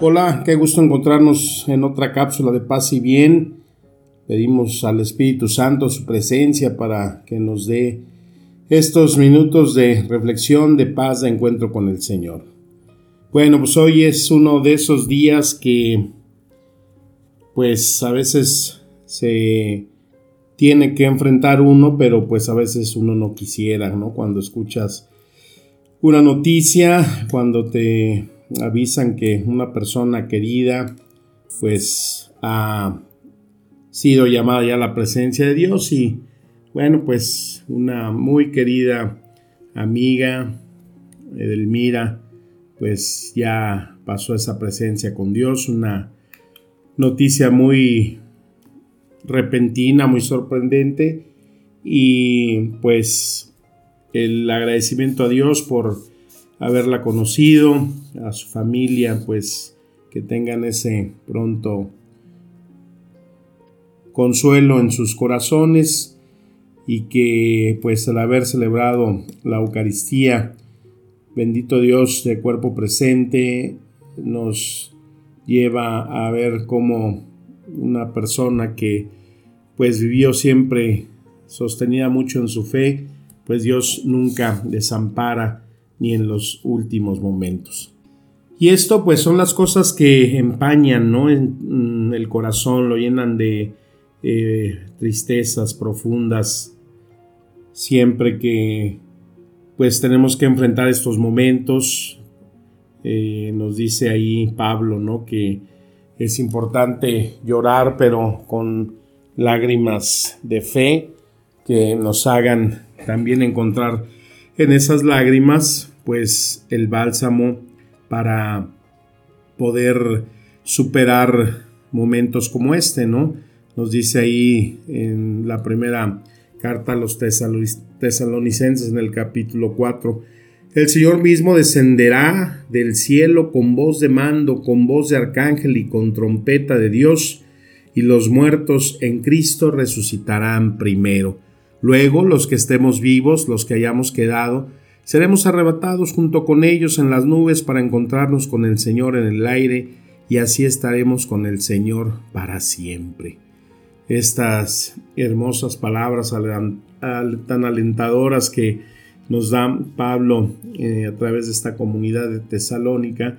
Hola, qué gusto encontrarnos en otra cápsula de paz y bien. Pedimos al Espíritu Santo su presencia para que nos dé estos minutos de reflexión, de paz, de encuentro con el Señor. Bueno, pues hoy es uno de esos días que pues a veces se tiene que enfrentar uno, pero pues a veces uno no quisiera, ¿no? Cuando escuchas una noticia, cuando te avisan que una persona querida pues ha sido llamada ya a la presencia de Dios y bueno, pues una muy querida amiga, Edelmira, pues ya pasó esa presencia con Dios, una noticia muy repentina, muy sorprendente y pues el agradecimiento a Dios por haberla conocido, a su familia, pues que tengan ese pronto consuelo en sus corazones y que pues al haber celebrado la Eucaristía, bendito Dios de cuerpo presente, nos lleva a ver cómo una persona que pues vivió siempre sostenida mucho en su fe, pues Dios nunca desampara ni en los últimos momentos. Y esto pues son las cosas que empañan ¿no? en, el corazón, lo llenan de eh, tristezas profundas siempre que pues tenemos que enfrentar estos momentos. Eh, nos dice ahí Pablo, ¿no? Que es importante llorar, pero con lágrimas de fe que nos hagan también encontrar en esas lágrimas, pues el bálsamo para poder superar momentos como este, ¿no? Nos dice ahí en la primera carta a los tesalonicenses en el capítulo 4, el Señor mismo descenderá del cielo con voz de mando, con voz de arcángel y con trompeta de Dios, y los muertos en Cristo resucitarán primero. Luego los que estemos vivos, los que hayamos quedado, seremos arrebatados junto con ellos en las nubes para encontrarnos con el Señor en el aire, y así estaremos con el Señor para siempre estas hermosas palabras tan alentadoras que nos da Pablo eh, a través de esta comunidad de Tesalónica,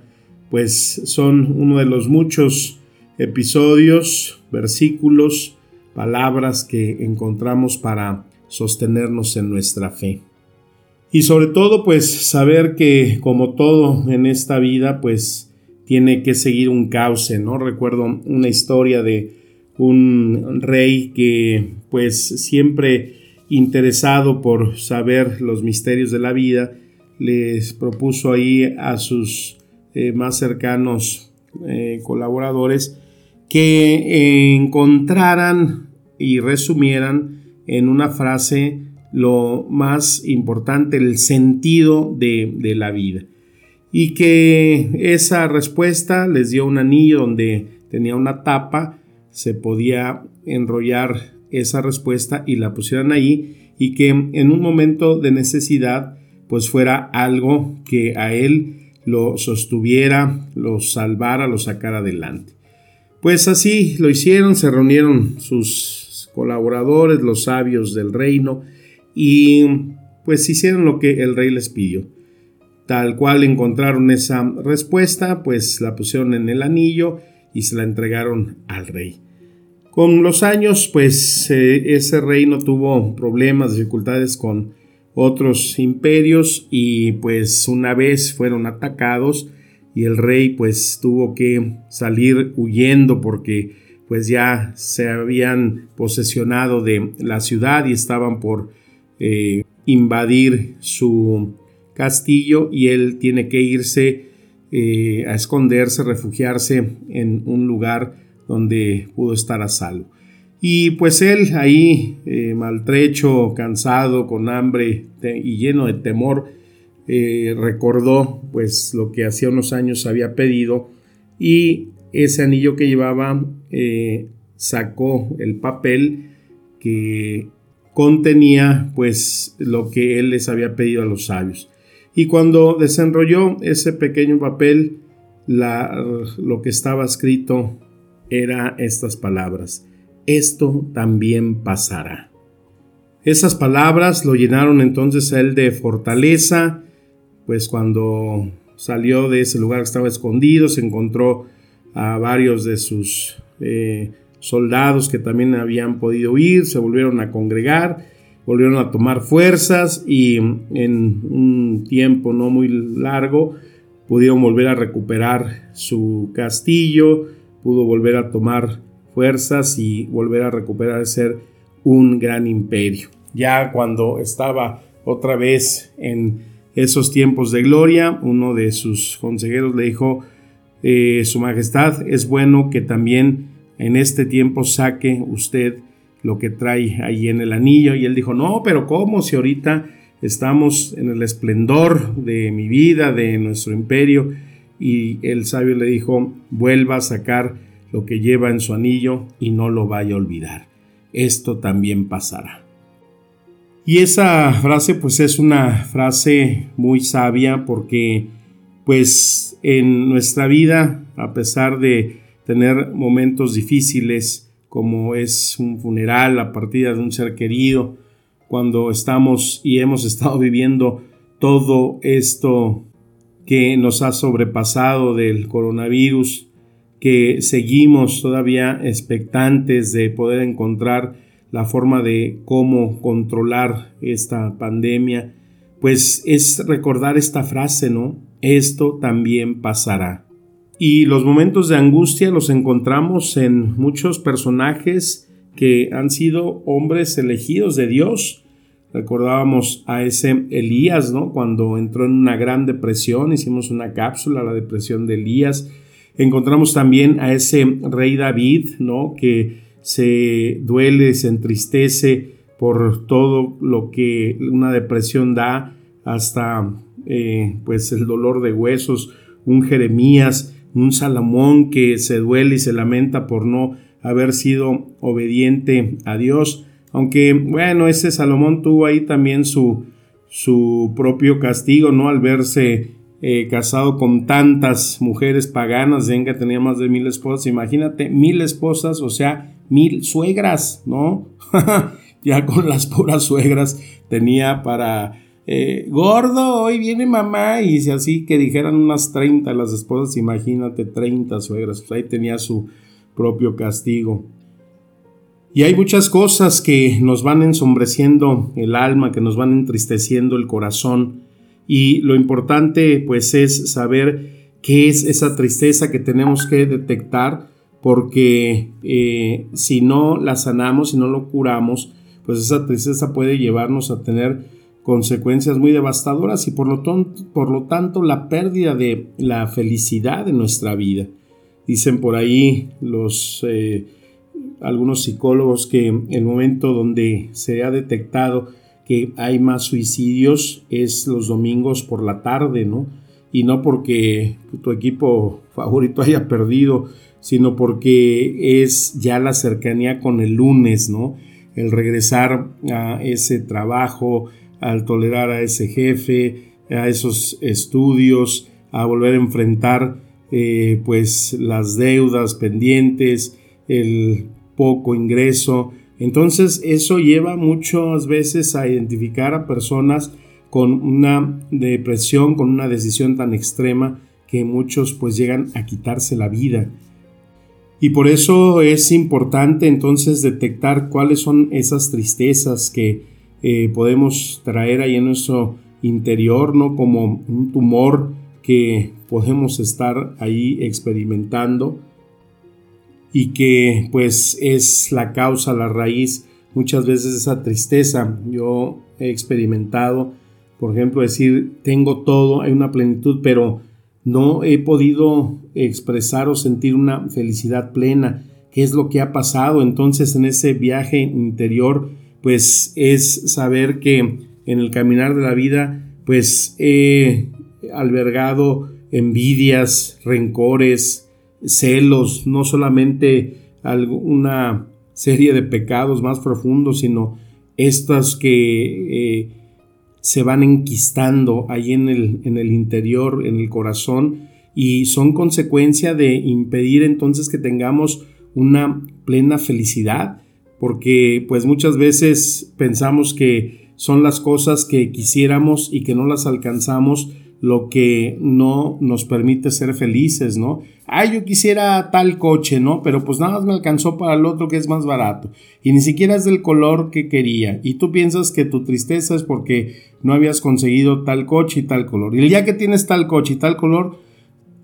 pues son uno de los muchos episodios, versículos, palabras que encontramos para sostenernos en nuestra fe. Y sobre todo, pues saber que como todo en esta vida, pues tiene que seguir un cauce, ¿no? Recuerdo una historia de un rey que pues siempre interesado por saber los misterios de la vida, les propuso ahí a sus eh, más cercanos eh, colaboradores que encontraran y resumieran en una frase lo más importante, el sentido de, de la vida. Y que esa respuesta les dio un anillo donde tenía una tapa se podía enrollar esa respuesta y la pusieran ahí y que en un momento de necesidad pues fuera algo que a él lo sostuviera, lo salvara, lo sacara adelante. Pues así lo hicieron, se reunieron sus colaboradores, los sabios del reino, y pues hicieron lo que el rey les pidió. Tal cual encontraron esa respuesta, pues la pusieron en el anillo y se la entregaron al rey. Con los años, pues eh, ese reino tuvo problemas, dificultades con otros imperios y pues una vez fueron atacados y el rey pues tuvo que salir huyendo porque pues ya se habían posesionado de la ciudad y estaban por eh, invadir su castillo y él tiene que irse eh, a esconderse, refugiarse en un lugar donde pudo estar a salvo. Y pues él ahí, eh, maltrecho, cansado, con hambre y lleno de temor, recordó pues lo que hacía unos años había pedido y ese anillo que llevaba sacó el papel que contenía pues lo que él les había pedido a los sabios. Y cuando desenrolló ese pequeño papel, lo que estaba escrito era estas palabras. Esto también pasará. Esas palabras lo llenaron entonces a él de fortaleza, pues cuando salió de ese lugar que estaba escondido, se encontró a varios de sus eh, soldados que también habían podido ir, se volvieron a congregar, volvieron a tomar fuerzas y en un tiempo no muy largo pudieron volver a recuperar su castillo, pudo volver a tomar fuerzas y volver a recuperar ser un gran imperio. Ya cuando estaba otra vez en esos tiempos de gloria, uno de sus consejeros le dijo, eh, Su Majestad, es bueno que también en este tiempo saque usted lo que trae ahí en el anillo. Y él dijo, no, pero ¿cómo? Si ahorita estamos en el esplendor de mi vida, de nuestro imperio. Y el sabio le dijo, vuelva a sacar lo que lleva en su anillo y no lo vaya a olvidar. Esto también pasará. Y esa frase pues es una frase muy sabia porque pues en nuestra vida, a pesar de tener momentos difíciles como es un funeral, la partida de un ser querido, cuando estamos y hemos estado viviendo todo esto que nos ha sobrepasado del coronavirus, que seguimos todavía expectantes de poder encontrar la forma de cómo controlar esta pandemia, pues es recordar esta frase, ¿no? Esto también pasará. Y los momentos de angustia los encontramos en muchos personajes que han sido hombres elegidos de Dios. Recordábamos a ese Elías, ¿no? Cuando entró en una gran depresión, hicimos una cápsula, la depresión de Elías. Encontramos también a ese rey David, ¿no? Que se duele, se entristece por todo lo que una depresión da, hasta eh, pues el dolor de huesos, un Jeremías un Salomón que se duele y se lamenta por no haber sido obediente a Dios. Aunque, bueno, ese Salomón tuvo ahí también su, su propio castigo, ¿no? Al verse eh, casado con tantas mujeres paganas, venga, tenía más de mil esposas, imagínate, mil esposas, o sea, mil suegras, ¿no? ya con las puras suegras tenía para eh, gordo, hoy viene mamá, y así que dijeran unas 30 las esposas, imagínate 30 suegras, pues ahí tenía su propio castigo. Y hay muchas cosas que nos van ensombreciendo el alma, que nos van entristeciendo el corazón, y lo importante pues es saber qué es esa tristeza que tenemos que detectar, porque eh, si no la sanamos, si no lo curamos, pues esa tristeza puede llevarnos a tener consecuencias muy devastadoras y por lo, por lo tanto la pérdida de la felicidad de nuestra vida. Dicen por ahí los eh, algunos psicólogos que el momento donde se ha detectado que hay más suicidios es los domingos por la tarde, ¿no? Y no porque tu equipo favorito haya perdido, sino porque es ya la cercanía con el lunes, ¿no? El regresar a ese trabajo, al tolerar a ese jefe, a esos estudios, a volver a enfrentar eh, pues las deudas pendientes, el poco ingreso. Entonces eso lleva muchas veces a identificar a personas con una depresión, con una decisión tan extrema que muchos pues llegan a quitarse la vida. Y por eso es importante entonces detectar cuáles son esas tristezas que eh, podemos traer ahí en nuestro interior, ¿no? Como un tumor que podemos estar ahí experimentando y que pues es la causa, la raíz muchas veces esa tristeza. Yo he experimentado, por ejemplo, decir, tengo todo, hay una plenitud, pero no he podido expresar o sentir una felicidad plena. ¿Qué es lo que ha pasado? Entonces en ese viaje interior, pues es saber que en el caminar de la vida, pues he albergado envidias, rencores, celos, no solamente una serie de pecados más profundos, sino estas que eh, se van enquistando ahí en el, en el interior, en el corazón, y son consecuencia de impedir entonces que tengamos una plena felicidad, porque pues muchas veces pensamos que son las cosas que quisiéramos y que no las alcanzamos lo que no nos permite ser felices, ¿no? Ay, yo quisiera tal coche, ¿no? Pero pues nada más me alcanzó para el otro que es más barato. Y ni siquiera es del color que quería. Y tú piensas que tu tristeza es porque no habías conseguido tal coche y tal color. Y el día que tienes tal coche y tal color,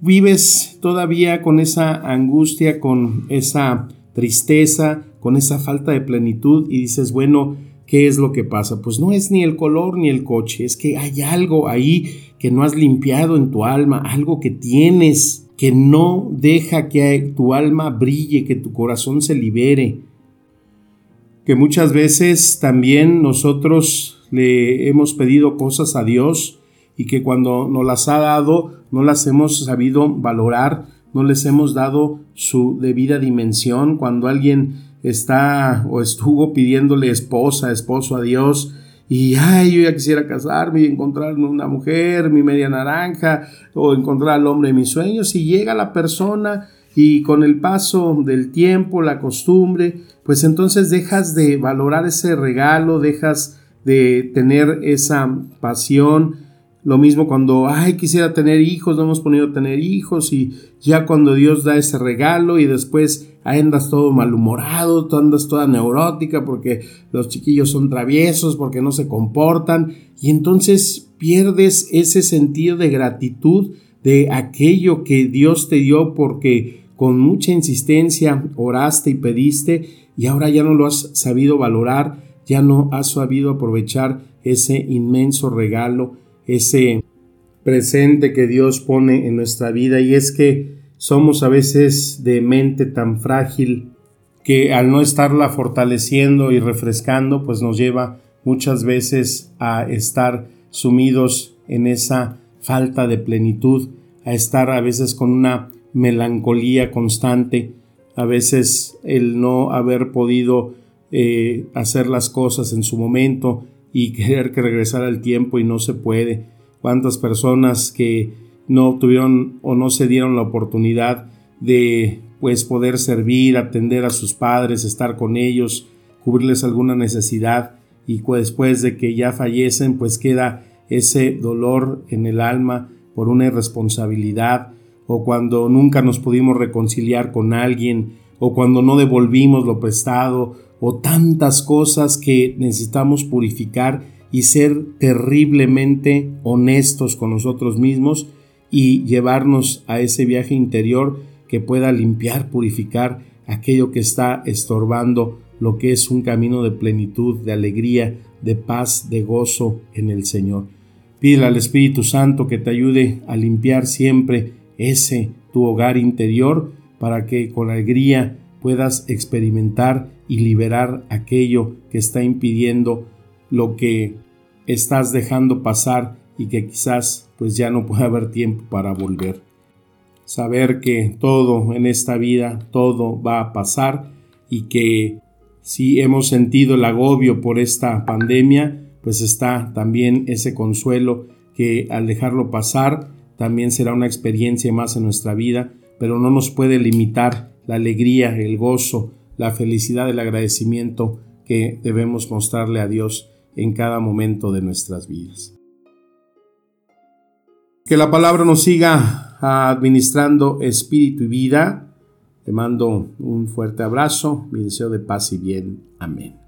vives todavía con esa angustia, con esa tristeza, con esa falta de plenitud y dices, bueno, ¿qué es lo que pasa? Pues no es ni el color ni el coche, es que hay algo ahí que no has limpiado en tu alma, algo que tienes que no deja que tu alma brille, que tu corazón se libere. Que muchas veces también nosotros le hemos pedido cosas a Dios y que cuando nos las ha dado no las hemos sabido valorar, no les hemos dado su debida dimensión. Cuando alguien está o estuvo pidiéndole esposa, esposo a Dios, y ay, yo ya quisiera casarme y encontrar una mujer, mi media naranja, o encontrar al hombre de mis sueños, y llega la persona y con el paso del tiempo, la costumbre, pues entonces dejas de valorar ese regalo, dejas de tener esa pasión, lo mismo cuando, ay, quisiera tener hijos, no hemos podido tener hijos y ya cuando Dios da ese regalo y después andas todo malhumorado, tú andas toda neurótica porque los chiquillos son traviesos, porque no se comportan y entonces pierdes ese sentido de gratitud de aquello que Dios te dio porque con mucha insistencia oraste y pediste y ahora ya no lo has sabido valorar, ya no has sabido aprovechar ese inmenso regalo ese presente que Dios pone en nuestra vida. Y es que somos a veces de mente tan frágil que al no estarla fortaleciendo y refrescando pues nos lleva muchas veces a estar sumidos en esa falta de plenitud, a estar a veces con una melancolía constante, a veces el no haber podido eh, hacer las cosas en su momento, y querer que regresar al tiempo y no se puede. Cuántas personas que no tuvieron o no se dieron la oportunidad de pues poder servir, atender a sus padres, estar con ellos, cubrirles alguna necesidad y después de que ya fallecen pues queda ese dolor en el alma por una irresponsabilidad o cuando nunca nos pudimos reconciliar con alguien o cuando no devolvimos lo prestado o tantas cosas que necesitamos purificar y ser terriblemente honestos con nosotros mismos y llevarnos a ese viaje interior que pueda limpiar, purificar aquello que está estorbando lo que es un camino de plenitud, de alegría, de paz, de gozo en el Señor. Pídele al Espíritu Santo que te ayude a limpiar siempre ese tu hogar interior para que con alegría puedas experimentar y liberar aquello que está impidiendo lo que estás dejando pasar y que quizás pues ya no puede haber tiempo para volver. Saber que todo en esta vida, todo va a pasar y que si hemos sentido el agobio por esta pandemia, pues está también ese consuelo que al dejarlo pasar también será una experiencia más en nuestra vida, pero no nos puede limitar la alegría, el gozo, la felicidad, el agradecimiento que debemos mostrarle a Dios en cada momento de nuestras vidas. Que la palabra nos siga administrando espíritu y vida. Te mando un fuerte abrazo, mi deseo de paz y bien. Amén.